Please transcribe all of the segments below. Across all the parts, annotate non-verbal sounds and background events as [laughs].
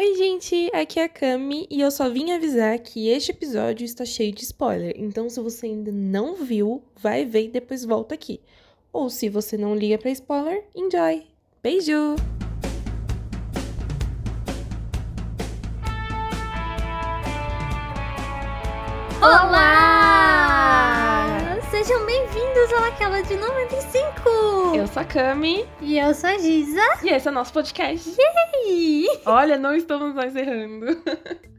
Oi, gente, aqui é a Cami e eu só vim avisar que este episódio está cheio de spoiler. Então, se você ainda não viu, vai ver e depois volta aqui. Ou se você não liga para spoiler, enjoy. Beijo! Olá! Sejam bem-vindos ao Aquela de 95! Eu sou a Cami E eu sou a Giza. e esse é o nosso podcast. E Olha, não estamos mais errando.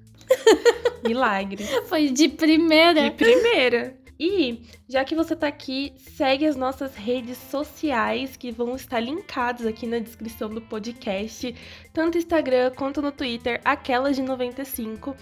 [laughs] Milagre. foi de primeira. De primeira. E, já que você tá aqui, segue as nossas redes sociais que vão estar linkadas aqui na descrição do podcast, tanto no Instagram quanto no Twitter, aquelas de 95.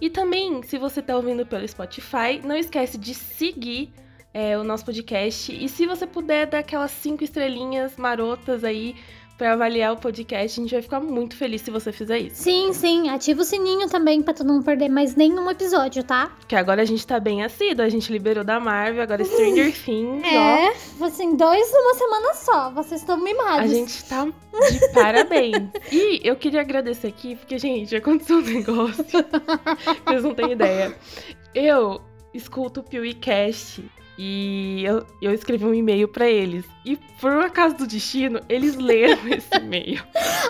E também, se você tá ouvindo pelo Spotify, não esquece de seguir é, o nosso podcast. E se você puder dar aquelas cinco estrelinhas marotas aí pra avaliar o podcast, a gente vai ficar muito feliz se você fizer isso. Sim, sim. Ativa o sininho também pra tu não perder mais nenhum episódio, tá? Porque agora a gente tá bem assíduo, a gente liberou da Marvel, agora Stranger [laughs] Things, ó. É, assim, dois numa semana só. Vocês estão A mimados. gente tá de parabéns. [laughs] E eu queria agradecer aqui, porque, gente, aconteceu um negócio. [laughs] que Vocês não têm ideia. Eu escuto o PeeWeeCast e eu, eu escrevi um e-mail pra eles. E por um acaso do destino, eles leram [laughs] esse e-mail.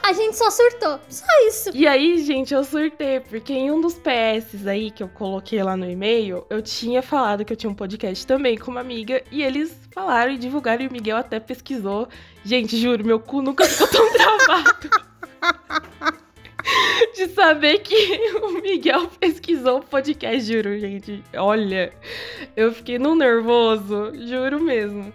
A gente só surtou. Só isso. E aí, gente, eu surtei, porque em um dos PS aí que eu coloquei lá no e-mail, eu tinha falado que eu tinha um podcast também com uma amiga, e eles falaram e divulgaram, e o Miguel até pesquisou. Gente, juro, meu cu nunca ficou tão [laughs] travado. [laughs] [laughs] De saber que [laughs] o Miguel pesquisou o podcast, juro, gente. Olha, eu fiquei no nervoso, juro mesmo.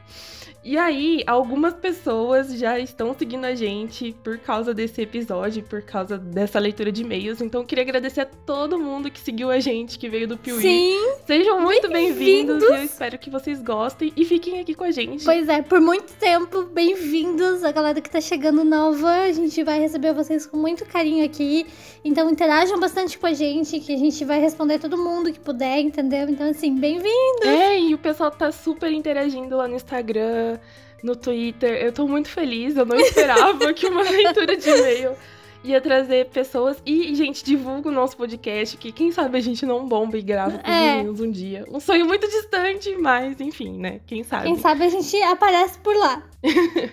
E aí, algumas pessoas já estão seguindo a gente por causa desse episódio, por causa dessa leitura de e-mails. Então, eu queria agradecer a todo mundo que seguiu a gente, que veio do Piuí. Sim. Sejam muito bem-vindos Bem-vindos. e eu espero que vocês gostem e fiquem aqui com a gente. Pois é, por muito tempo, bem-vindos a galera que tá chegando nova. A gente vai receber vocês com muito carinho aqui. Então interajam bastante com a gente, que a gente vai responder todo mundo que puder, entendeu? Então, assim, bem-vindo! É, e o pessoal tá super interagindo lá no Instagram, no Twitter. Eu tô muito feliz, eu não esperava que uma [laughs] leitura de e-mail ia trazer pessoas. E, gente, divulga o nosso podcast, que quem sabe a gente não bomba e grava com É. meninos um dia. Um sonho muito distante, mas enfim, né? Quem sabe. Quem sabe a gente aparece por lá. [laughs]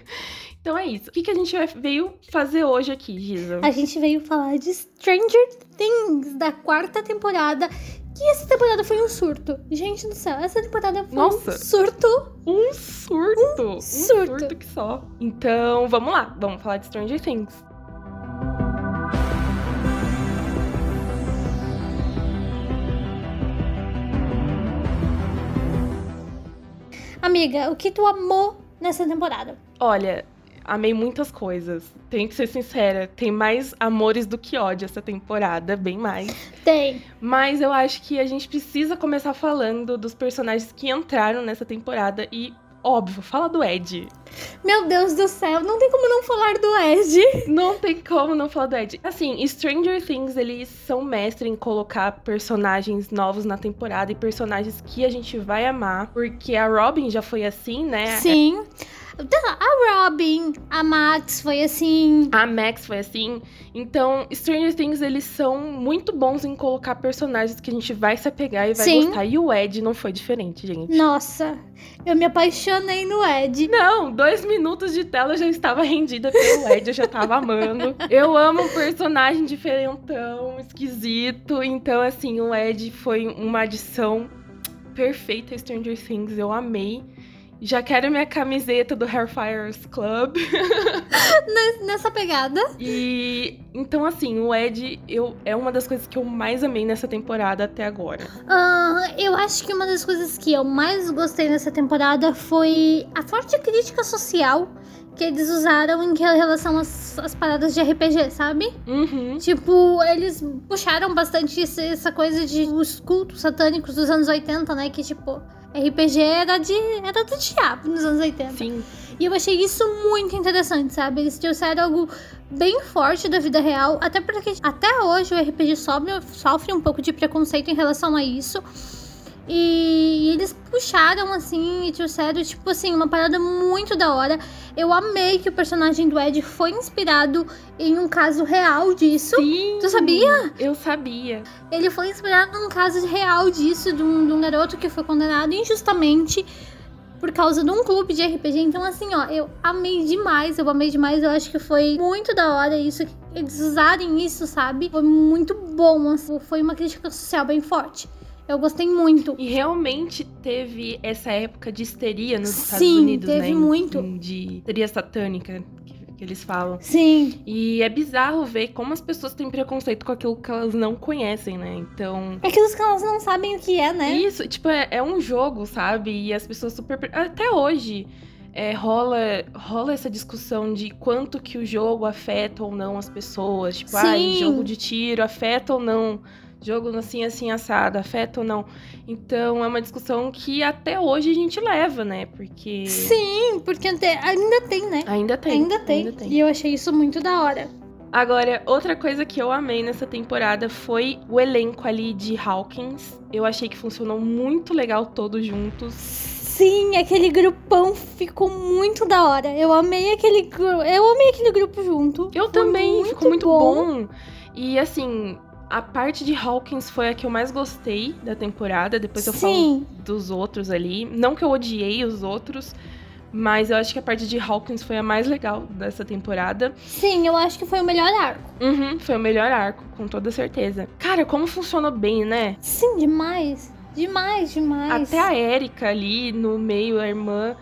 Então é isso. O que, que a gente veio fazer hoje aqui, Giza? A gente veio falar de Stranger Things, da quarta temporada. Que essa temporada foi um surto. Gente do céu, essa temporada foi Nossa. um surto. Um surto! Um surto. surto que só. Então, vamos lá. Vamos falar de Stranger Things. Amiga, o que tu amou nessa temporada? Olha, amei muitas coisas. Tenho que ser sincera, tem mais amores do que ódio essa temporada, bem mais. Tem. Mas eu acho que a gente precisa começar falando dos personagens que entraram nessa temporada e, óbvio, fala do Ed. Meu Deus do céu, não tem como não falar do Ed. Não tem como não falar do Ed. Assim, Stranger Things, eles são mestres em colocar personagens novos na temporada e personagens que a gente vai amar, porque a Robin já foi assim, né? Sim. A Robin, a Max foi assim. A Max foi assim. Então, Stranger Things, eles são muito bons em colocar personagens que a gente vai se apegar e vai Sim. gostar. E o Ed não foi diferente, gente. Nossa, eu me apaixonei no Ed. Não, dois minutos de tela eu já estava rendida pelo Ed, eu já tava amando. Eu amo um personagem diferentão, esquisito. Então, assim, o Ed foi uma adição perfeita a Stranger Things. Eu amei. Já quero minha camiseta do Hairfires Club. [laughs] Nessa pegada. E então, assim, o Ed eu, é uma das coisas que eu mais amei nessa temporada até agora. Ah, eu acho que uma das coisas que eu mais gostei nessa temporada foi a forte crítica social que eles usaram em relação às, às paradas de RPG, sabe? Uhum. Tipo, eles puxaram bastante essa coisa de os cultos satânicos dos anos 80, né? Que, tipo, RPG era, de, era do diabo nos anos 80. Sim. E eu achei isso muito interessante, sabe? Eles trouxeram algo bem forte da vida real, até porque até hoje o RPG sofre, sofre um pouco de preconceito em relação a isso. E eles puxaram, assim, e trouxeram, tipo assim, uma parada muito da hora. Eu amei que o personagem do Ed foi inspirado em um caso real disso. Sim! Tu sabia? Eu sabia. Ele foi inspirado num caso real disso, de um, de um garoto que foi condenado injustamente por causa de um clube de RPG. Então, assim, ó, eu amei demais, eu amei demais. Eu acho que foi muito da hora isso, eles usarem isso, sabe? Foi muito bom, assim, foi uma crítica social bem forte. Eu gostei muito. E realmente teve essa época de histeria nos Estados Sim, Unidos, teve né? muito. De histeria satânica, que, que eles falam. Sim. E é bizarro ver como as pessoas têm preconceito com aquilo que elas não conhecem, né? Então. É que os caras não sabem o que é, né? Isso, tipo, é, é um jogo, sabe? E as pessoas super. Até hoje. É, rola, rola essa discussão de quanto que o jogo afeta ou não as pessoas. Tipo, ah, Sim. jogo de tiro afeta ou não jogo assim, assim, assado, afeta ou não. Então é uma discussão que até hoje a gente leva, né? Porque. Sim, porque até- ainda tem, né? Ainda tem. Ainda tem. E eu achei isso muito da hora. Agora, outra coisa que eu amei nessa temporada foi o elenco ali de Hawkins. Eu achei que funcionou muito legal todos juntos. Sim, aquele grupão ficou muito da hora. Eu amei aquele grupo. Eu amei aquele grupo junto. Eu Foi também, ficou muito bom. E assim, a parte de Hawkins foi a que eu mais gostei da temporada. Depois eu falo Sim, dos outros ali. Não que eu odiei os outros, mas eu acho que a parte de Hawkins foi a mais legal dessa temporada. sim, eu acho que foi o melhor arco. Uhum, foi o melhor arco, com toda certeza. Cara, como funcionou bem, né? Sim, demais. Demais, demais. Até a Erika ali no meio, a irmã,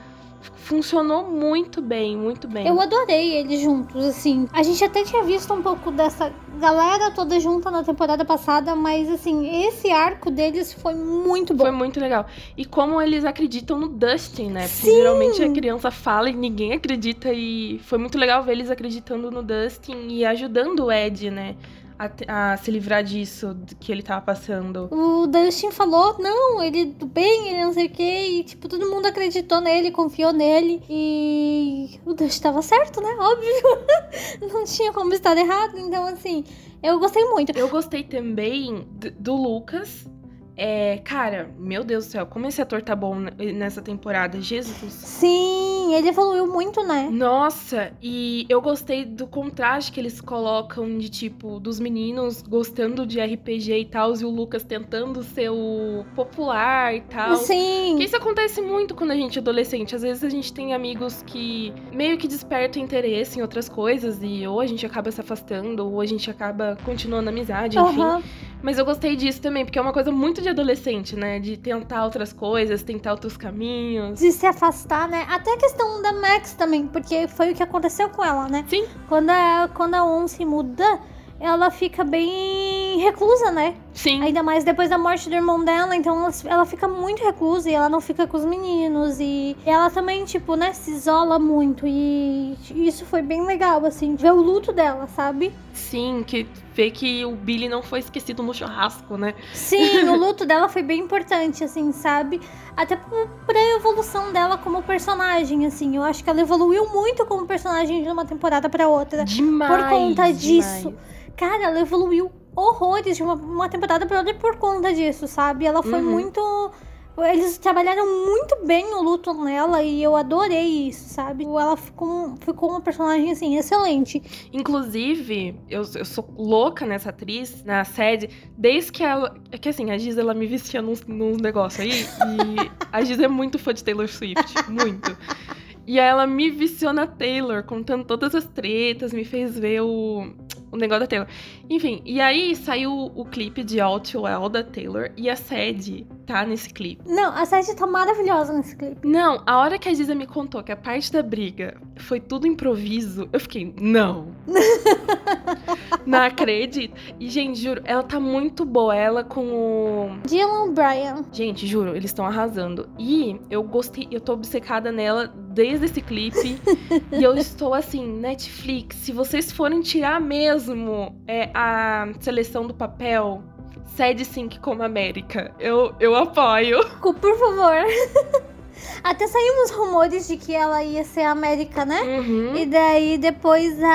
funcionou muito bem, muito bem. Eu adorei eles juntos, assim. A gente até tinha visto um pouco dessa galera toda junta na temporada passada, mas, assim, esse arco deles foi muito bom. Foi muito legal. E como eles acreditam no Dustin, né? Porque Sim! geralmente a criança fala e ninguém acredita. E foi muito legal ver eles acreditando no Dustin e ajudando o Ed, né? A, a se livrar disso que ele tava passando. O Dustin falou, não, ele do bem, ele não sei o quê, e tipo, todo mundo acreditou nele, confiou nele, e o Dustin tava certo, né? Óbvio. [laughs] não tinha como estar errado, então assim, eu gostei muito. Eu gostei também do Lucas. É, cara, meu Deus do céu, como esse ator tá bom nessa temporada, Jesus. Sim, ele evoluiu muito, né? Nossa, e eu gostei do contraste que eles colocam de tipo dos meninos gostando de RPG e tal, e o Lucas tentando ser o popular e tal. Sim. Porque isso acontece muito quando a gente é adolescente. Às vezes a gente tem amigos que meio que despertam interesse em outras coisas e ou a gente acaba se afastando, ou a gente acaba continuando a amizade, enfim. Aham. Mas eu gostei disso também, porque é uma coisa muito de adolescente, né? De tentar outras coisas, tentar outros caminhos. De se afastar, né? Até a questão da Max também, porque foi o que aconteceu com ela, né? Sim. Quando a, quando a On se muda, ela fica bem reclusa, né? Sim. Ainda mais depois da morte do irmão dela, então ela, ela fica muito reclusa e ela não fica com os meninos. E ela também, tipo, né, se isola muito. E isso foi bem legal, assim, ver o luto dela, sabe? Sim, que vê que o Billy não foi esquecido no churrasco, né? Sim, [laughs] o luto dela foi bem importante, assim, sabe? Até por, por a evolução dela como personagem, assim. Eu acho que ela evoluiu muito como personagem de uma temporada pra outra. Demais. conta demais. disso. Cara, ela evoluiu horrores de uma, uma temporada pra outra por conta disso, sabe? Ela foi Uhum. muito. Eles trabalharam muito bem o luto nela e eu adorei isso, sabe? Ela ficou, ficou uma personagem, assim, excelente. Inclusive, eu, eu sou louca nessa atriz, na sede, desde que ela. É que assim, a Giz ela me vestia nos, nos negócios aí. E a Giz é muito fã de Taylor Swift. Muito. E aí ela me viciou na Taylor, contando todas as tretas, me fez ver o, o negócio da Taylor. Enfim, e aí saiu o clipe de All Too Well da Taylor e a sede tá nesse clipe. Não, a Sete tá maravilhosa nesse clipe. Não, a hora que a Giza me contou que a parte da briga foi tudo improviso, eu fiquei, não. [laughs] não acredito. E, gente, juro, ela tá muito boa. Ela com o. Dylan Bryan. Gente, juro, eles estão arrasando. E eu gostei, eu tô obcecada nela desde esse clipe. e eu estou assim, Netflix, se vocês forem tirar mesmo é, a seleção do papel. Sede Sync como América. Eu, eu apoio. Por favor. [laughs] Até saiu uns rumores de que ela ia ser a América, né? Uhum. E daí depois a,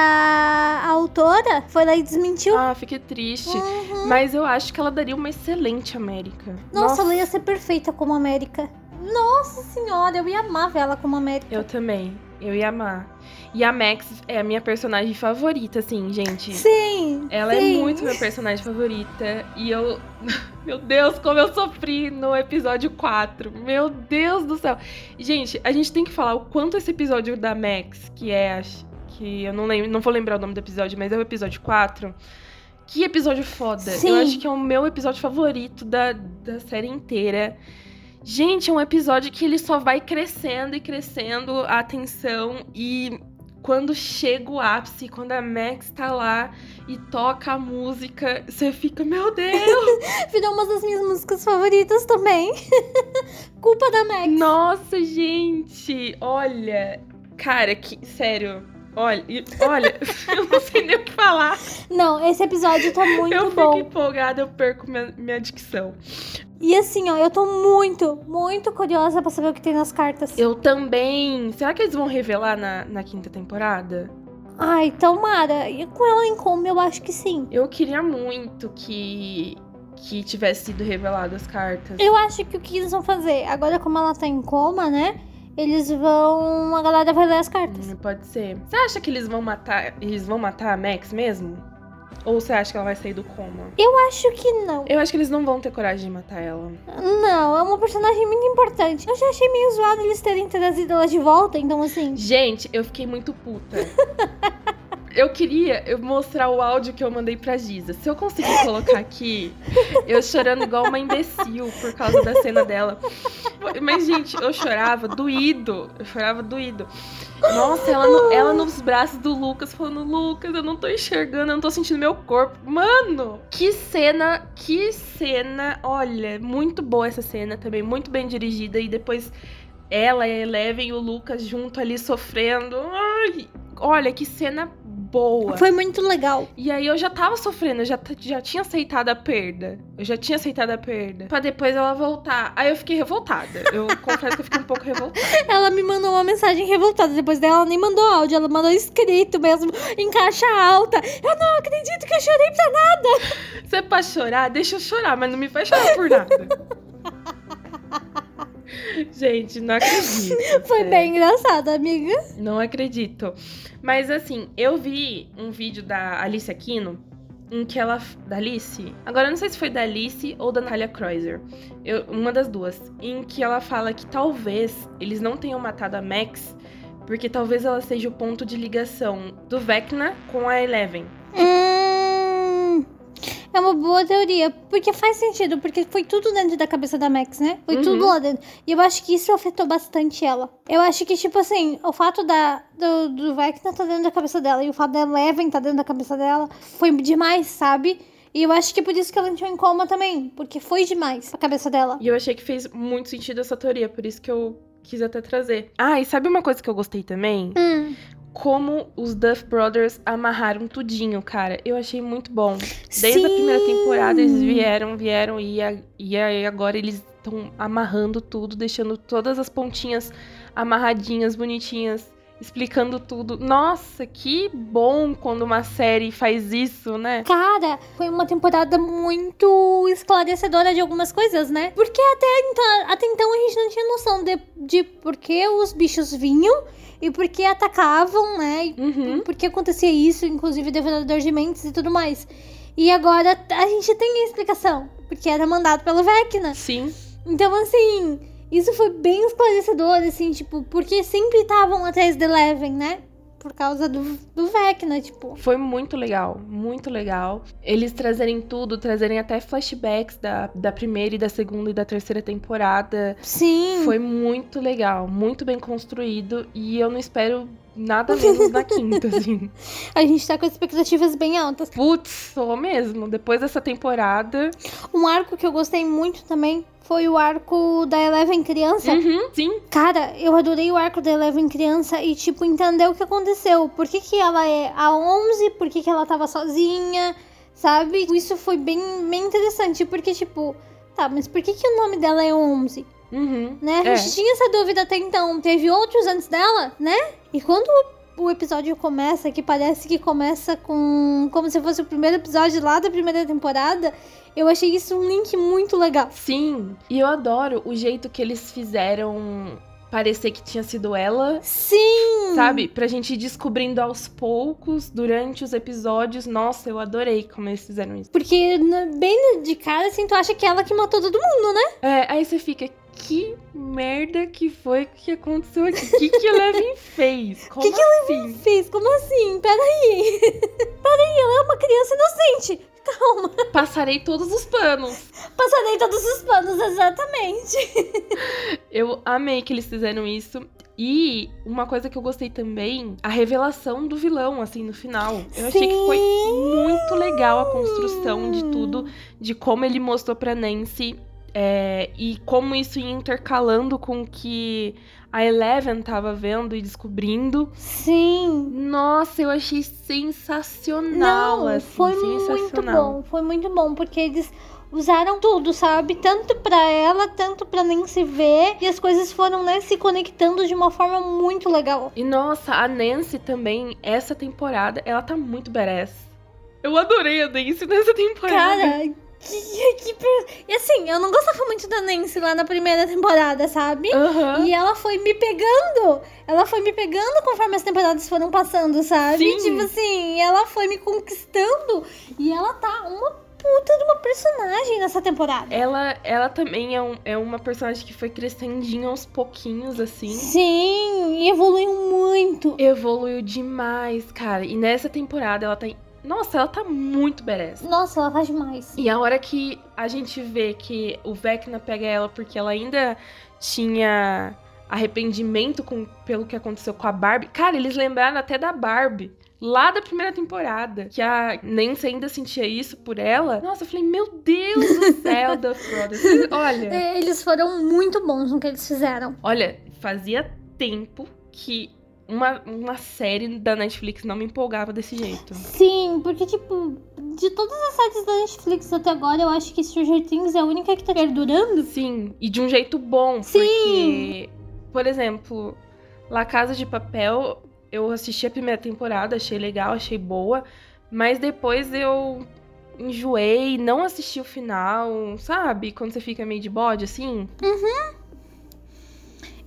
a autora foi lá e desmentiu. Ah, fiquei triste. Uhum. Mas eu acho que ela daria uma excelente América. Nossa, ela ia ser perfeita como América. Nossa senhora, eu ia amar ver ela como América. Eu também. Eu ia amar. E a Max é a minha personagem favorita, assim, gente. Sim. Ela sim. é muito minha personagem favorita. E eu. [laughs] Meu Deus, como eu sofri no episódio 4. Meu Deus do céu. Gente, a gente tem que falar o quanto esse episódio da Max, que é. Que eu não lembro, não vou lembrar o nome do episódio, mas é o episódio 4. Que episódio foda. Sim. Eu acho que é o meu episódio favorito da, da série inteira. Gente, é um episódio que ele só vai crescendo e crescendo a tensão e quando chega o ápice, quando a Max tá lá e toca a música, você fica, meu Deus! [laughs] Virou uma das minhas músicas favoritas também. [laughs] Culpa da Max. Nossa, gente! Olha, cara, que sério. Olha, olha, [laughs] eu não sei nem o que falar. Não, esse episódio tá muito eu bom. fico empolgada, eu perco minha, minha dicção. E assim, ó, eu tô muito, muito curiosa pra saber o que tem nas cartas. Eu também. Será que eles vão revelar na, na quinta temporada? Ai, tomara. E com ela em coma, eu acho que sim. Eu queria muito que que tivesse sido revelado as cartas. Eu acho que o que eles vão fazer? Agora, como ela tá em coma, né? Eles vão. A galera vai ler as cartas. Hum, Pode ser. Você acha que eles vão matar, eles vão matar a Max mesmo? Ou você acha que ela vai sair do coma? Eu acho que não. Eu acho que eles não vão ter coragem de matar ela. Não, é uma personagem muito importante. Eu já achei meio zoado eles terem trazido ela de volta, então assim. Gente, eu fiquei muito puta. [laughs] Eu queria mostrar o áudio que eu mandei pra Giza. Se eu conseguir colocar aqui, eu chorando igual uma imbecil por causa da cena dela. Mas, gente, eu chorava doído. Eu chorava doído. Nossa, ela, no- ela nos braços do Lucas, falando: Lucas, eu não tô enxergando, eu não tô sentindo meu corpo. Mano, que cena, que cena. Olha, muito boa essa cena também, muito bem dirigida. E depois ela e a Eleven e o Lucas junto ali sofrendo. Ai, olha, que cena boa. Foi muito legal. E aí eu já tava sofrendo, eu já, já tinha aceitado a perda. Eu já tinha aceitado a perda. Pra depois ela voltar. Aí eu fiquei revoltada. Eu [laughs] confesso que eu fiquei um pouco revoltada. Ela me mandou uma mensagem revoltada. Depois dela, ela nem mandou áudio, ela mandou escrito mesmo, em caixa alta. Eu não acredito que eu chorei pra nada. Se é pra chorar, deixa eu chorar, mas não me faz chorar por nada. [laughs] [laughs] Gente, não acredito. [laughs] Foi sério. bem engraçado, amiga. Não acredito. Mas assim, eu vi um vídeo da Alice Aquino em que ela. Da Alice? Agora eu não sei se foi da Alice ou da Natalia Kreuzer. Eu- uma das duas. Em que ela fala que talvez eles não tenham matado a Max. Porque talvez ela seja o ponto de ligação do Vecna com a Eleven. Hum, é uma boa teoria. Porque faz sentido, porque foi tudo dentro da cabeça da Max, né? Foi Uhum. tudo lá dentro. E eu acho que isso afetou bastante ela. Eu acho que, tipo assim, o fato da, do, do Vecna tá dentro da cabeça dela e o fato da Eleven tá dentro da cabeça dela foi demais, sabe? E eu acho que é por isso que ela entrou em coma também. Porque foi demais a cabeça dela. E eu achei que fez muito sentido essa teoria, por isso que eu quis até trazer. Ah, e sabe uma coisa que eu gostei também? Hum, como os Duff Brothers amarraram tudinho, cara. Eu achei muito bom. Desde a sim. primeira temporada eles vieram, vieram e, a- e aí agora eles estão amarrando tudo, deixando todas as pontinhas amarradinhas, bonitinhas, explicando tudo. Nossa, que bom quando uma série faz isso, né? Cara, foi uma temporada muito esclarecedora de algumas coisas, né? Porque até então, até então a gente não tinha noção de, de por que os bichos vinham e por que atacavam, né? Uhum. por que acontecia isso, inclusive devorador de mentes e tudo mais. E agora a gente tem a explicação, porque era mandado pelo Vecna. Sim. Então, assim, isso foi bem esclarecedor, assim, tipo, porque sempre estavam atrás de Eleven, né? Por causa do, do Vecna, tipo. Foi muito legal, muito legal. Eles trazerem tudo, trazerem até flashbacks da, da primeira e da segunda e da terceira temporada. Sim. Foi muito legal, muito bem construído. E eu não espero nada menos na quinta, [laughs] assim. A gente tá com expectativas bem altas. Putz, sou mesmo. Depois dessa temporada. Um arco que eu gostei muito também foi o arco da Eleven criança. Uhum, sim. Cara, eu adorei o arco da Eleven criança e, tipo, entender o que aconteceu. Por que, que ela é a 11, por que, que ela tava sozinha, sabe? Isso foi bem, bem interessante, porque, tipo, tá, mas por que, que o nome dela é 11? Uhum. né? A É. gente tinha essa dúvida até então. Teve outros antes dela, né? E quando o, episódio começa, que parece que começa com. como se fosse o primeiro episódio lá da primeira temporada, eu achei isso um link muito legal. Sim, e eu adoro o jeito que eles fizeram parecer que tinha sido ela, Sim! sabe? Pra gente ir descobrindo aos poucos durante os episódios. Nossa, eu adorei como eles fizeram isso. Porque na- bem de cara, assim, tu acha que é ela que matou todo mundo, né? É, aí você fica, que merda que foi que aconteceu aqui? O que, que a Eleven fez? Como [laughs] Que que assim? Fez, como assim? Peraí. [laughs] Peraí, ela é uma criança inocente. Calma. Passarei todos os panos. Passarei todos os panos, exatamente. [laughs] Eu amei que eles fizeram isso. E uma coisa que eu gostei também, a revelação do vilão, assim, no final. Eu achei que foi muito legal a construção de tudo, de como ele mostrou pra Nancy é, e como isso ia intercalando com o que a Eleven tava vendo e descobrindo. Sim. Nossa, eu achei sensacional, Não, assim, foi muito sensacional. bom. Foi muito bom, porque eles usaram tudo, sabe? Tanto pra ela, tanto pra Nancy ver. E as coisas foram, né, se conectando de uma forma muito legal. E nossa, a Nancy também, essa temporada, ela tá muito badass. Eu adorei a Nancy nessa temporada. Cara, que, que per- E assim, eu não gostava muito da Nancy lá na primeira temporada, sabe? Aham. E ela foi me pegando. Ela foi me pegando conforme as temporadas foram passando, sabe? Sim. Tipo assim, ela foi me conquistando. E ela tá uma puta de uma personagem nessa temporada. Ela, ela também é, um- é uma personagem que foi crescendinho aos pouquinhos, assim. Sim, e evoluiu muito. Evoluiu demais, cara. E nessa temporada ela tá. Nossa, ela tá muito badass. Nossa, ela tá demais. E a hora que a gente vê que o Vecna pega ela porque ela ainda tinha arrependimento com, pelo que aconteceu com a Barbie. Cara, eles lembraram até da Barbie. Lá da primeira temporada, que a Nancy ainda sentia isso por ela. Nossa, eu falei, meu Deus do céu, [laughs] Duff Brothers. Olha, É, Eles foram muito bons no que eles fizeram. olha, fazia tempo que uma, uma série da Netflix não me empolgava desse jeito. Sim, porque, tipo, de todas as séries da Netflix até agora, eu acho que Stranger Things é a única que tá perdurando. Sim, e de um jeito bom, Sim. porque, por exemplo, La Casa de Papel, eu assisti a primeira temporada, achei legal, achei boa, mas depois eu enjoei, não assisti o final, sabe? Quando você fica meio de bode, assim.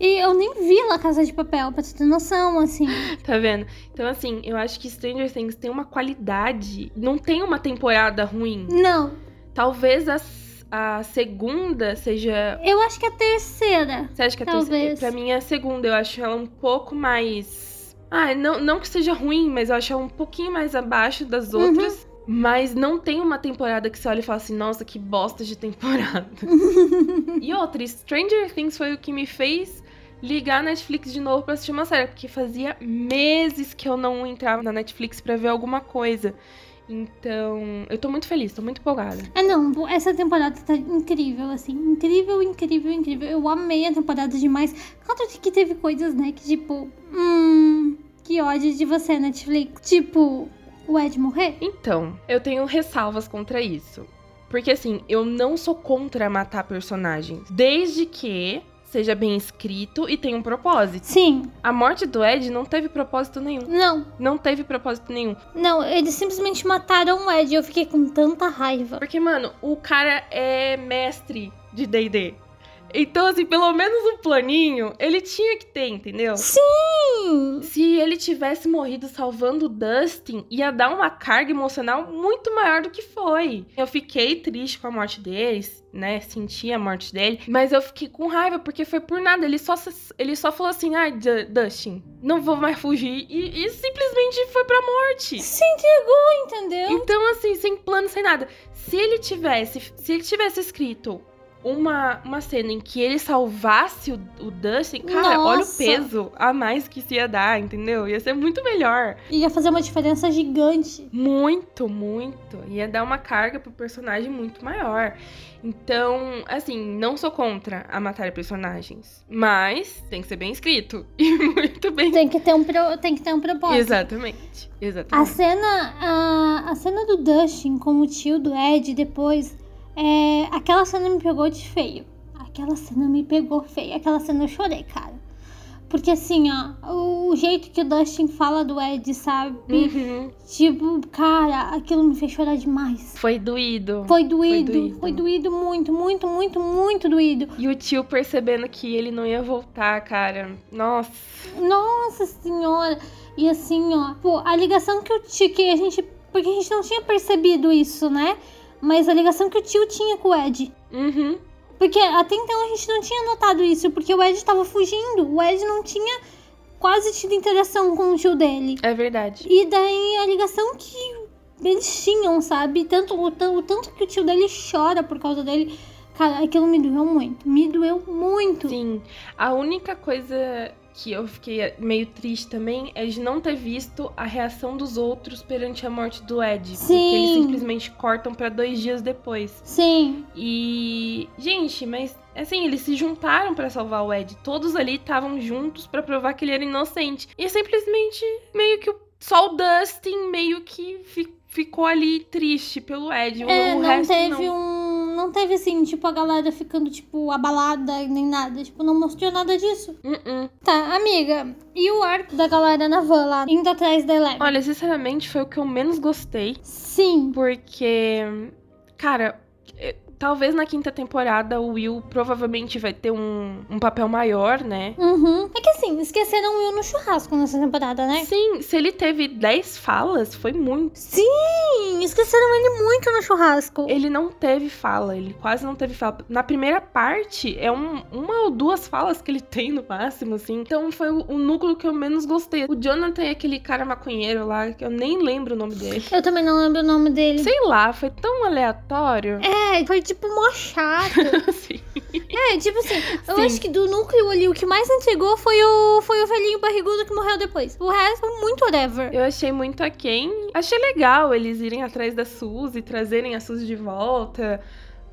E eu nem vi La Casa de Papel, pra tu ter noção, assim. [laughs] Tá vendo? Então, assim, eu acho que Stranger Things tem uma qualidade. Não tem uma temporada ruim. Não, Talvez a, a segunda seja. eu acho que a terceira. Você acha que a Talvez. terceira? Pra mim é a segunda. Eu acho ela um pouco mais. Ah, não, não que seja ruim, mas eu acho ela um pouquinho mais abaixo das Uhum. outras. Mas não tem uma temporada que você olha e fala assim, nossa, que bosta de temporada. [laughs] e outra, Stranger Things foi o que me fez ligar a Netflix de novo pra assistir uma série, porque fazia meses que eu não entrava na Netflix pra ver alguma coisa. Então, eu tô muito feliz, tô muito empolgada. Ah, não, essa temporada tá incrível, assim. Incrível, incrível, incrível. Eu amei a temporada demais. Claro que teve coisas, né, que tipo. Hum. Que ódio de você, Netflix. Tipo, o Ed morrer? Então, eu tenho ressalvas contra isso. Porque assim, eu não sou contra matar personagens, desde que seja bem escrito e tenha um propósito. Sim. A morte do Ed não teve propósito nenhum. Não, Não teve propósito nenhum. não, eles simplesmente mataram o Ed. Eu fiquei com tanta raiva. Porque, mano, o cara é mestre de D&D. Então, assim, pelo menos um planinho ele tinha que ter, entendeu? Sim! Se ele tivesse morrido salvando o Dustin, ia dar uma carga emocional muito maior do que foi. Eu fiquei triste com a morte deles, né? Senti a morte dele, mas eu fiquei com raiva porque foi por nada. Ele só, ele só falou assim: ai, Du- Dustin, não vou mais fugir. E, e simplesmente foi pra morte. Se entregou, entendeu? Então, assim, sem plano, sem nada. Se ele tivesse, se ele tivesse escrito uma, uma cena em que ele salvasse o, o Dustin, cara, olha o Nossa. peso a mais que isso ia dar, entendeu? Ia ser muito melhor. Ia fazer uma diferença gigante. Muito, muito. Ia dar uma carga pro personagem muito maior. Então, assim, não sou contra a matar personagens. Mas tem que ser bem escrito. [laughs] E muito bem. Tem que ter um, pro- tem que ter um propósito. Exatamente. A Exatamente. cena, a, a cena do Dustin com o tio do Ed depois, é, aquela cena me pegou de feio. aquela cena me pegou feio. Aquela cena eu chorei, cara. Porque assim, ó, o jeito que o Dustin fala do Ed, sabe? Uhum. Tipo, cara, aquilo me fez chorar demais. Foi doído. Foi doído, doído. foi doído muito, muito, muito, muito doído. E o tio percebendo que ele não ia voltar, cara. Nossa. Nossa senhora. E assim, ó, pô, a ligação que o tio, que a gente, porque a gente não tinha percebido isso, né? Mas a ligação que o tio tinha com o Ed. Uhum. Porque até então a gente não tinha notado isso, porque o Ed tava fugindo. O Ed não tinha quase tido interação com o tio dele. É verdade. E daí a ligação que eles tinham, sabe? Tanto, o, o tanto que o tio dele chora por causa dele. Cara, aquilo me doeu muito. Me doeu muito. Sim. A única coisa que eu fiquei meio triste também é de não ter visto a reação dos outros perante a morte do Ed. Porque Sim. eles simplesmente cortam pra dois dias depois. Sim, E. Gente, mas. Assim, eles se juntaram pra salvar o Ed. Todos ali estavam juntos pra provar que ele era inocente. E simplesmente, meio que o- só o Dustin meio que fi- ficou ali triste pelo Ed. O, é, o não resto teve não. um. Não teve assim, tipo, a galera ficando, tipo, abalada nem nada. Tipo, não mostrou nada disso. Uh-uh. Tá, amiga. E o arco da galera na van lá, indo atrás da Eleven? Olha, sinceramente, foi o que eu menos gostei. Sim. Porque, cara, talvez na quinta temporada o Will provavelmente vai ter um, um papel maior, né? Uhum. É que assim, esqueceram o Will no churrasco nessa temporada, né? Sim, se ele teve 10 falas, foi muito. Sim, esqueceram ele muito no churrasco. Ele não teve fala, ele quase não teve fala. Na primeira parte, é um- uma ou duas falas que ele [laughs] tem no máximo, assim. Então foi o, o núcleo que eu menos gostei. O Jonathan é aquele cara maconheiro lá, que eu nem lembro o nome dele. Eu também não lembro o nome dele. Sei lá, foi tão aleatório. É, foi tipo mó chato. [laughs] Sim. é, tipo assim, eu Sim. acho que do núcleo ali, o que mais entregou foi o, foi o velhinho barrigudo que morreu depois. O resto, muito whatever. Eu achei muito aquém. Achei legal eles irem atrás da Suzy, trazerem a Suzy de volta.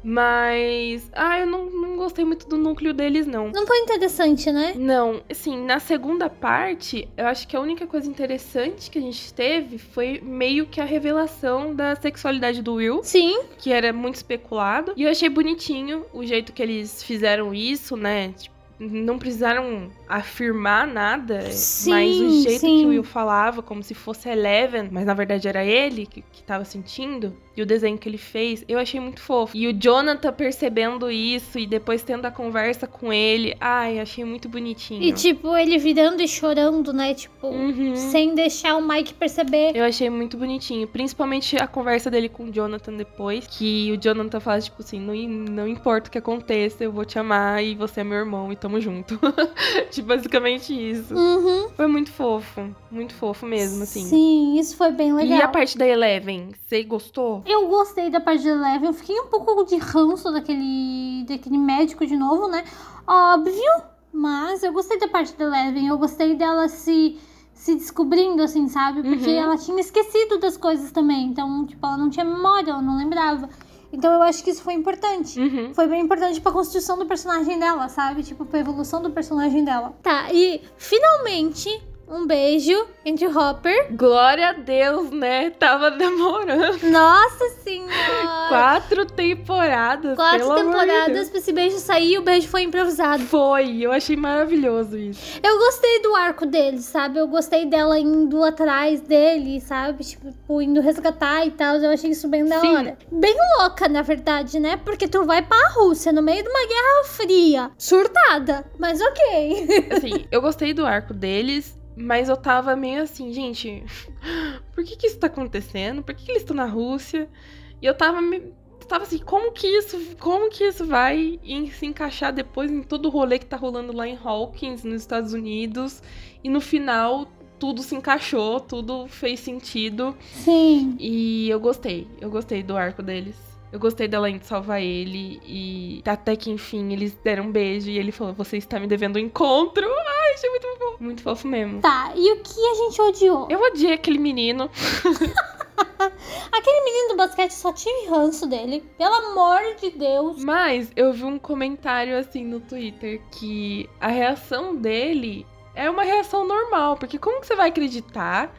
Mas. Ah, eu não, não gostei muito do núcleo deles, não. Não foi interessante, né? Não, assim, na segunda parte, eu acho que a única coisa interessante que a gente teve foi meio que a revelação da sexualidade do Will, Sim, que era muito especulado. E eu achei bonitinho o jeito que eles fizeram isso, né? Tipo, não precisaram afirmar nada, Sim, mas o jeito sim. que o Will falava, como se fosse Eleven, mas na verdade era ele que, que tava sentindo, e o desenho que ele fez, eu achei muito fofo. E o Jonathan percebendo isso e depois tendo a conversa com ele, ai, achei muito bonitinho. e tipo, ele virando e chorando, né? Tipo, Uhum. sem deixar o Mike perceber. Eu achei muito bonitinho, principalmente a conversa dele com o Jonathan depois, que o Jonathan fala, tipo assim, não, não importa o que aconteça, eu vou te amar e você é meu irmão e tamo junto. [laughs] tipo, basicamente isso. Uhum. Foi muito fofo, muito fofo mesmo, assim. Sim, isso foi bem legal. E a parte da Eleven, você gostou? Eu gostei da parte de Eleven, eu fiquei um pouco de ranço daquele, daquele médico de novo, né? Óbvio, mas eu gostei da parte da Eleven, eu gostei dela se, se descobrindo, assim, sabe? Porque Uhum. ela tinha esquecido das coisas também, então, tipo, ela não tinha memória, ela não lembrava. Então eu acho que isso foi importante. Uhum. Foi bem importante pra construção do personagem dela, sabe? Tipo, pra evolução do personagem dela. Tá, e finalmente um beijo entre o Hopper. Glória a Deus, né? Tava demorando. Nossa [laughs] senhora! Quatro temporadas. Quatro de temporadas Deus. pra esse beijo sair e o beijo foi improvisado. Foi, eu achei maravilhoso isso. Eu gostei do arco dele, sabe? Eu gostei dela indo atrás dele, sabe? Tipo, indo resgatar e tal. Eu achei isso bem da Sim. hora. Bem louca, na verdade, né? Porque tu vai pra Rússia no meio de uma guerra fria. Surtada. Mas ok. [laughs] Assim, eu gostei do arco deles, mas eu tava meio assim, gente, [gasps] por que que isso tá acontecendo? Por que, que eles estão na Rússia? E eu tava me... Tava assim, como que isso, como que isso vai em- se encaixar depois em todo o rolê que tá rolando lá em Hawkins, nos Estados Unidos? E no final, tudo se encaixou, tudo fez sentido. Sim. E eu gostei, eu gostei do arco deles. Eu gostei dela indo salvar ele e até que enfim eles deram um beijo e ele falou: Você está me devendo um encontro. Ai, achei muito fofo. Muito fofo mesmo. Tá, e o que a gente odiou? Eu odiei aquele menino. [laughs] Aquele menino do basquete só tive ranço dele. Pelo amor de Deus. Mas eu vi um comentário assim no Twitter que a reação dele é uma reação normal. Porque como que você vai acreditar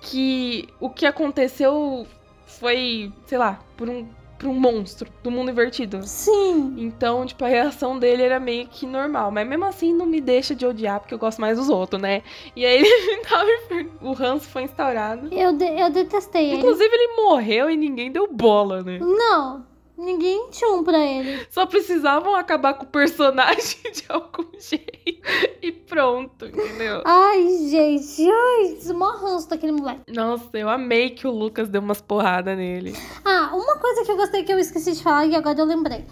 que o que aconteceu foi, sei lá, por um pra um monstro do mundo invertido. Sim. Então, tipo, a reação dele era meio que normal. Mas mesmo assim, não me deixa de odiar, porque eu gosto mais dos outros, né? E aí [laughs] ele tava. O ranço foi instaurado. Eu, de- eu detestei ele. Inclusive, ele morreu e ninguém deu bola, né? Não, ninguém tinha um pra ele. Só precisavam acabar com o personagem [laughs] de algum jeito. E pronto, entendeu? Ai, gente, ai, mó ranço daquele moleque. Nossa, eu amei que o Lucas deu umas porradas nele. Ah, uma coisa que eu gostei que eu esqueci de falar e agora eu lembrei.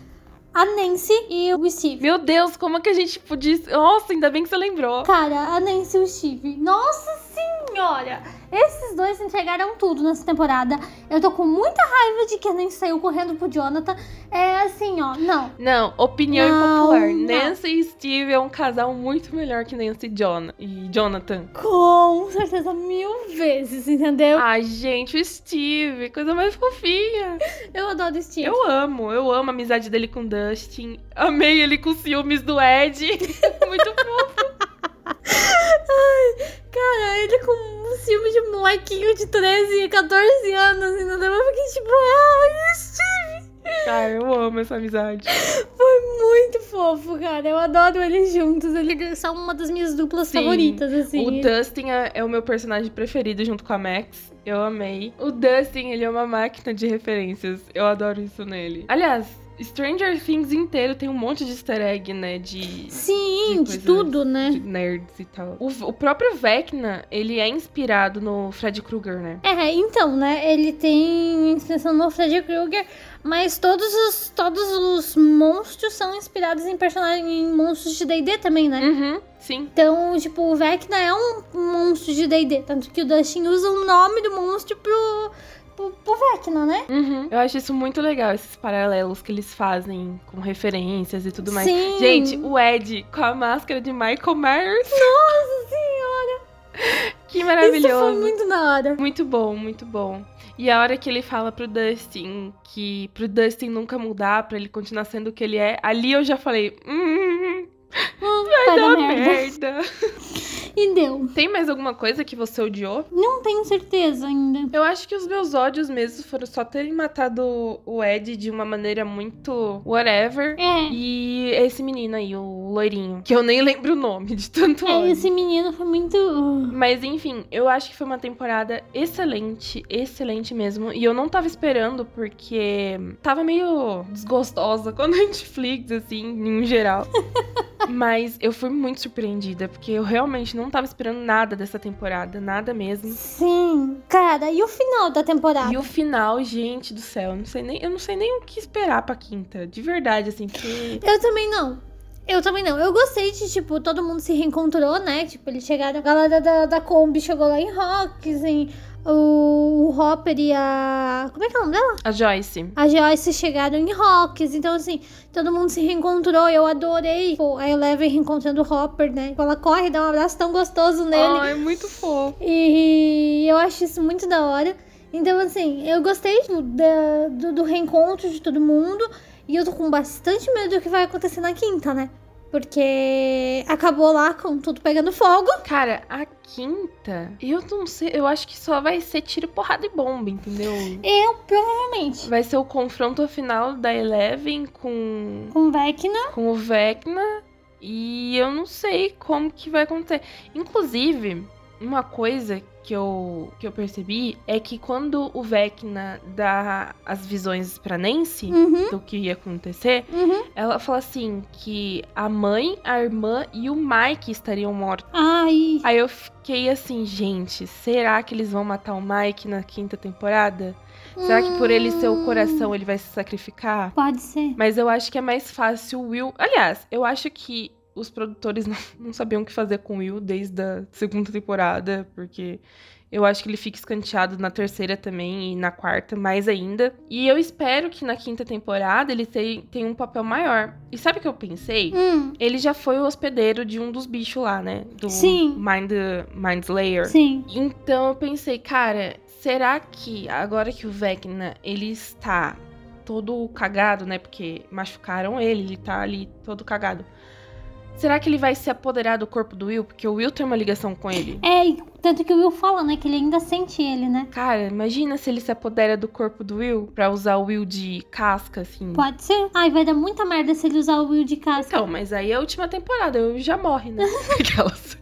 A Nancy e o Steve. Meu Deus, como que a gente podia. Nossa, ainda bem que você lembrou. Cara, a Nancy e o Steve. Nossa senhora! Esses dois entregaram tudo nessa temporada. Eu tô com muita raiva de que Nancy saiu correndo pro Jonathan. É assim, ó. Não. Não, opinião Não, impopular. não. Nancy e Steve é um casal muito melhor que Nancy e, Jon e Jonathan. Com certeza, mil vezes, entendeu? Ai, gente, o Steve, coisa mais fofinha. Eu adoro o Steve. Eu amo, eu amo a amizade dele com o Dustin. Amei ele com ciúmes do Ed. [laughs] muito fofo. Cara, ele com um ciúme de molequinho de 13, 14 anos, entendeu? Eu fiquei tipo, ai, Steve! Cara, eu amo essa amizade. Foi muito fofo, cara. Eu adoro eles juntos. Eles são uma das minhas duplas Sim. favoritas, assim. O Dustin é, é o meu personagem preferido junto com a Max. Eu amei. O Dustin, ele é uma máquina de referências. Eu adoro isso nele. Aliás, Stranger Things inteiro tem um monte de easter egg, né? De, Sim, de de tudo, né? de nerds e tal. O, o próprio Vecna, ele é inspirado no Fred Krueger, né? É, então, né? Ele tem inspiração no Freddy Krueger, mas todos os, todos os monstros são inspirados em personagens, em monstros de D&D também, né? Uhum, sim. Então, tipo, o Vecna é um monstro de D&D, tanto que o Dustin usa o nome do monstro pro, pro, pro Vecna, né? Uhum. Eu acho isso muito legal, esses paralelos que eles fazem com referências e tudo mais. Sim. Gente, o Ed com a máscara de Michael Myers. [laughs] Nossa senhora! Que maravilhoso. Isso foi muito da hora. Muito bom, muito bom. E a hora que ele fala pro Dustin que pro Dustin nunca mudar, pra ele continuar sendo o que ele é, ali eu já falei, hum, Hum, vai vai dar dar merda. merda. E deu. Tem mais alguma coisa que você odiou? Não tenho certeza ainda. Eu acho que os meus ódios mesmo foram só terem matado o Ed de uma maneira muito whatever. É. E esse menino aí, o loirinho, que eu nem lembro o nome de tanto É, ódio. esse menino foi muito. uh, Mas enfim, eu acho que foi uma temporada excelente, excelente mesmo. E eu não tava esperando porque tava meio desgostosa com a [laughs] Netflix, assim, em geral. [laughs] Mas eu fui muito surpreendida, porque eu realmente não tava esperando nada dessa temporada, nada mesmo. Sim. Cara, e o final da temporada? E o final, gente do céu, eu não sei nem, eu não sei nem o que esperar pra quinta. De verdade, assim, porque. Eu também não. Eu também não. Eu gostei de, tipo, todo mundo se reencontrou, né? Tipo, eles chegaram. A galera da, da Kombi chegou lá em Rocks, em. O, o Hopper e a. Como é que é o nome dela? A Joyce. A Joyce chegaram em Rocks. Então, assim, todo mundo se reencontrou. Eu adorei pô, a Eleven reencontrando o Hopper, né? Ela corre, dá um abraço tão gostoso nele. Ai, muito fofo. E eu acho isso muito da hora. Então, assim, eu gostei do, do, do reencontro de todo mundo. E eu tô com bastante medo do que vai acontecer na quinta, né? Porque acabou lá com tudo pegando fogo. Cara, a quinta, eu não sei, eu acho que só vai ser tiro, porrada e bomba, entendeu? Eu, provavelmente. Vai ser o confronto final da Eleven com, Com Vecna. com o Vecna. E eu não sei como que vai acontecer. Inclusive, uma coisa que eu, que eu percebi é que quando o Vecna dá as visões pra Nancy Uhum, do que ia acontecer, uhum. ela fala assim que a mãe, a irmã e o Mike estariam mortos. Ai. Aí eu fiquei assim, gente, será que eles vão matar o Mike na quinta temporada? Será que por ele ser o Hum, coração ele vai se sacrificar? Pode ser. Mas eu acho que é mais fácil o Will. Aliás, eu acho que os produtores não, [laughs] não sabiam o que fazer com o Will desde a segunda temporada, porque eu acho que ele fica escanteado na terceira também e na quarta mais ainda. E eu espero que na quinta temporada ele tenha, tenha um papel maior. E sabe o que eu pensei? Hum, Ele já foi o hospedeiro de um dos bichos lá, né? Do Sim. Mind, Mind Slayer. sim. Então eu pensei, cara, será que agora que o Vecna ele está todo cagado, né? Porque machucaram ele, ele tá ali todo cagado. Será que ele vai se apoderar do corpo do Will? Porque o Will tem uma ligação com ele. É, tanto que o Will fala, né? Que ele ainda sente ele, né? Cara, imagina se ele se apodera do corpo do Will pra usar o Will de casca, assim. Pode ser. Ai, vai dar muita merda se ele usar o Will de casca. Então, mas aí é a última temporada, o Will já morre, né? [laughs] Aquelas.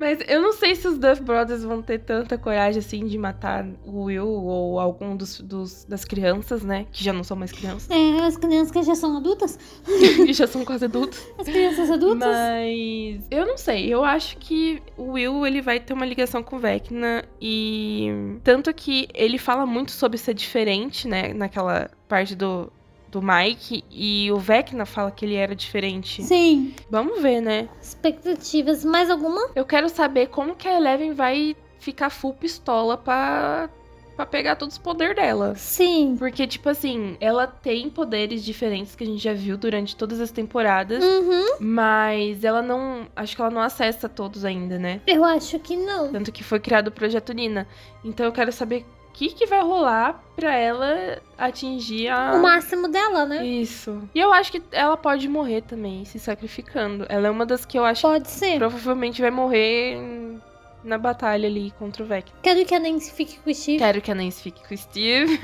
Mas eu não sei se os Duff Brothers vão ter tanta coragem assim de matar o Will ou algum dos, dos- das crianças, né? Que já não são mais crianças. É, as crianças que já são adultas, [laughs] que já são quase adultos. as crianças adultas. Mas eu não sei, eu acho que o Will ele vai ter uma ligação com o Vecna e tanto que ele fala muito sobre ser diferente, né, naquela parte do do Mike e o Vecna fala que ele era diferente. Sim, Vamos ver, né? expectativas. Mais alguma? Eu quero saber como que a Eleven vai ficar full pistola pra, pra pegar todos os poderes dela. Sim. Porque, tipo assim, ela tem poderes diferentes que a gente já viu durante todas as temporadas. Uhum. Mas ela não. Acho que ela não acessa todos ainda, né? Eu acho que não. Tanto que foi criado o Projeto Nina. Então eu quero saber que, que vai rolar pra ela atingir a. O máximo dela, né? Isso. E eu acho que ela pode morrer também, se sacrificando. Ela é uma das que eu acho Pode que ser. provavelmente vai morrer na batalha ali contra o Vecna. Quero que a Nancy fique com o Steve. Quero que a Nancy fique com o Steve.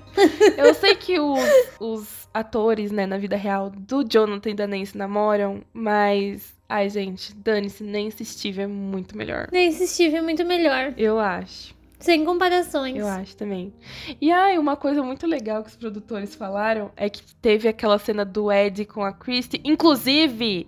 [laughs] eu sei que os, os atores, né, na vida real do Jonathan e da Nancy namoram, mas. Ai, gente, dane-se, Nancy Steve é muito melhor. Nancy Steve é muito melhor. Eu acho. Sem comparações. Eu acho também. E ai, uma coisa muito legal que os produtores falaram é que teve aquela cena do Ed com a Christie. Inclusive,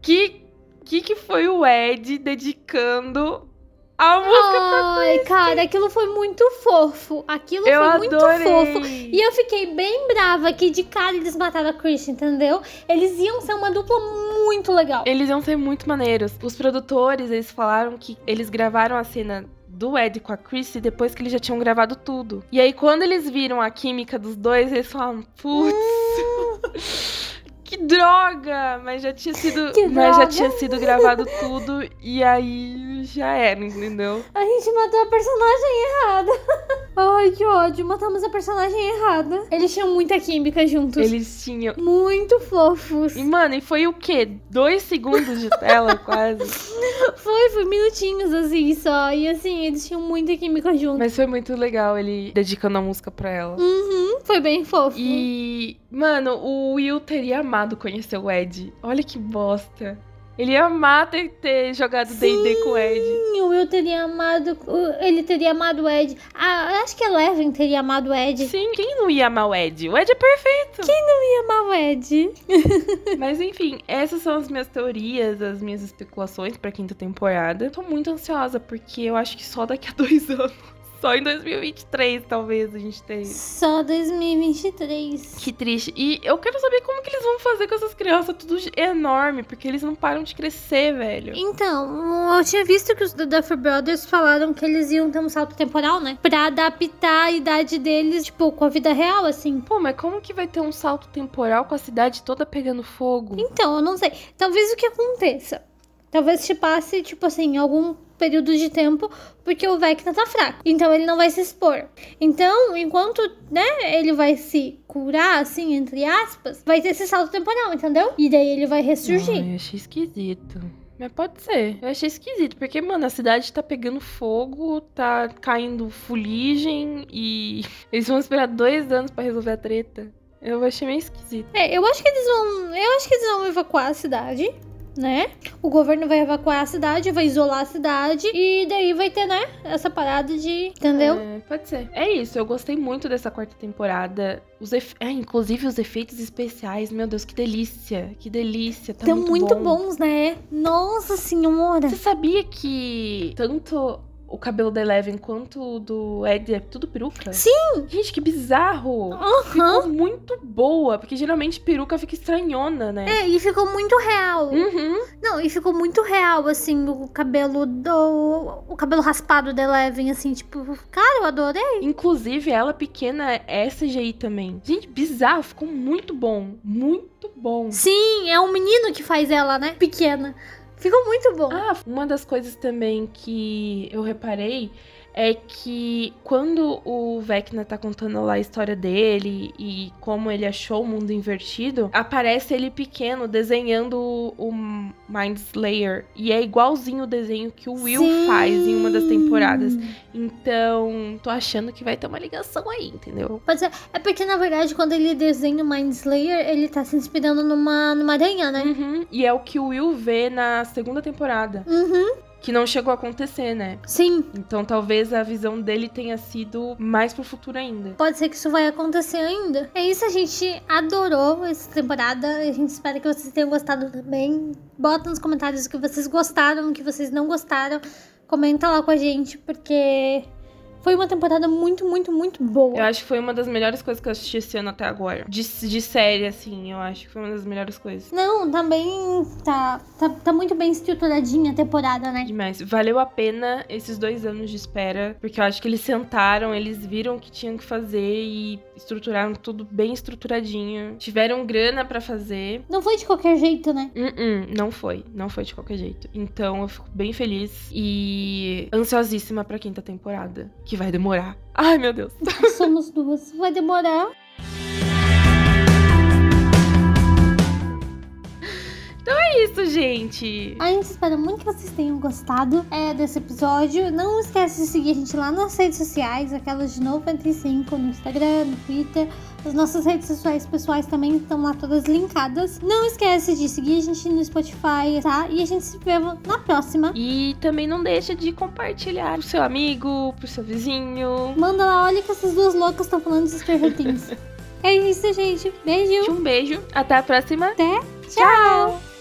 que que, que foi o Ed dedicando a música Ai, cara, aquilo foi muito fofo. Aquilo Eu foi muito adorei. fofo. E eu fiquei bem brava que de cara eles mataram a Chris, entendeu? Eles iam ser uma dupla muito legal. Eles iam ser muito maneiros. Os produtores, eles falaram que eles gravaram a cena do Ed com a Chrissy depois que eles já tinham gravado tudo. E aí, quando eles viram a química dos dois, eles falaram, putz. [laughs] Que droga! Mas já tinha sido. Que mas já tinha sido gravado tudo. E aí já era, entendeu? A gente matou a personagem errada. [laughs] Ai, que ódio. Matamos a personagem errada. Eles tinham muita química juntos. Eles tinham. Muito fofos. E, mano, e foi o quê? Dois segundos de tela, [laughs] quase. Foi, foi minutinhos assim só. E assim, eles tinham muita química juntos. Mas foi muito legal ele dedicando a música pra ela. Uhum, foi bem fofo. E, mano, o Will teria amado conhecer o Ed. Olha que bosta. Ele ia amar ter, ter jogado D&D com o Ed. Sim, o Will teria amado. Ele teria amado o Ed. Ah, acho que a Eleven teria amado o Ed. Sim, quem não ia amar o Ed? O Ed é perfeito. Ia amar o Ed. [laughs] Mas enfim, essas são as minhas teorias, as minhas especulações pra quinta temporada. Tô muito ansiosa, porque eu acho que só daqui a [laughs] dois anos. Só em 2023, talvez, a gente tenha. Só 2023. Que triste. E eu quero saber como que eles vão fazer com essas crianças tudo enorme, porque eles não param de crescer, velho. Então, eu tinha visto que os The Duffer Brothers falaram que eles iam ter um salto temporal, né? Pra adaptar a idade deles, tipo, com a vida real, assim. Pô, mas como que vai ter um salto temporal com a cidade toda pegando fogo? Então, eu não sei. Talvez o que aconteça. Talvez te passe, tipo assim, algum período de tempo, porque o Vecna tá fraco. Então ele não vai se expor. Então, enquanto, né, ele vai se curar, assim, entre aspas, vai ter esse salto temporal, entendeu? E daí ele vai ressurgir. Ai, eu achei esquisito. Mas pode ser. Eu achei esquisito, porque, mano, a cidade tá pegando fogo, tá caindo fuligem e [laughs] eles vão esperar dois anos pra resolver a treta. Eu achei meio esquisito. É, eu acho que eles vão. Eu acho que eles vão evacuar a cidade. Né? O governo vai evacuar a cidade, vai isolar a cidade e daí vai ter, né? Essa parada de. Entendeu? É, pode ser. É isso, eu gostei muito dessa quarta temporada. Os efe... é, inclusive os efeitos especiais, meu Deus, que delícia. Que delícia. Tá Estão muito, muito, bom. bons, né? Nossa senhora! Você sabia que tanto o cabelo da Eleven quanto o do Ed é tudo peruca? Sim! Gente, que bizarro! Aham! Ficou muito boa, porque geralmente peruca fica estranhona, né? É, e ficou muito real. Uhum. Não, e ficou muito real, assim, o cabelo do. O cabelo raspado da Eleven, assim, tipo, cara, eu adorei. Inclusive, ela pequena é CGI também. Gente, bizarro, ficou muito bom. Muito bom. Sim, é um menino que faz ela, né? Pequena. Ficou muito bom. Ah, uma das coisas também que eu reparei é que quando o Vecna tá contando lá a história dele e como ele achou o mundo invertido, aparece ele pequeno desenhando o Mind Slayer. E é igualzinho o desenho que o Will Sim. faz em uma das temporadas. Então, tô achando que vai ter uma ligação aí, entendeu? Pode ser. É porque, na verdade, quando ele desenha o Mind Slayer, ele tá se inspirando numa, numa aranha, né? Uhum. E é o que o Will vê na segunda temporada. Uhum. Que não chegou a acontecer, né? Sim. Então talvez a visão dele tenha sido mais pro futuro ainda. Pode ser que isso vai acontecer ainda. É isso, a gente adorou essa temporada. A gente espera que vocês tenham gostado também. Bota nos comentários o que vocês gostaram, o que vocês não gostaram. Comenta lá com a gente, porque foi uma temporada muito, muito, muito boa. Eu acho que foi uma das melhores coisas que eu assisti esse ano até agora. De, de série, assim, eu acho que foi uma das melhores coisas. Não, também tá, tá, tá muito bem estruturadinha a temporada, né? Demais. Valeu a pena esses dois anos de espera, porque eu acho que eles sentaram, eles viram o que tinham que fazer e estruturaram tudo bem estruturadinho. Tiveram grana pra fazer. Não foi de qualquer jeito, né? Uh-uh, não foi, não foi de qualquer jeito. Então eu fico bem feliz e ansiosíssima pra quinta temporada, que vai demorar. Ai, meu Deus. [laughs] Somos duas. Vai demorar. É isso, gente. A gente espera muito que vocês tenham gostado é, desse episódio. Não esquece de seguir a gente lá nas redes sociais, aquelas de 95, no Instagram, no Twitter. As nossas redes sociais pessoais também estão lá todas linkadas. Não esquece de seguir a gente no Spotify, tá? E a gente se vê na próxima. E também não deixa de compartilhar pro seu amigo, pro seu vizinho. Manda lá, olha que essas duas loucas estão falando de Stranger Things. [laughs] é isso, gente. Beijo. Um beijo. Até a próxima. Até. Tchau.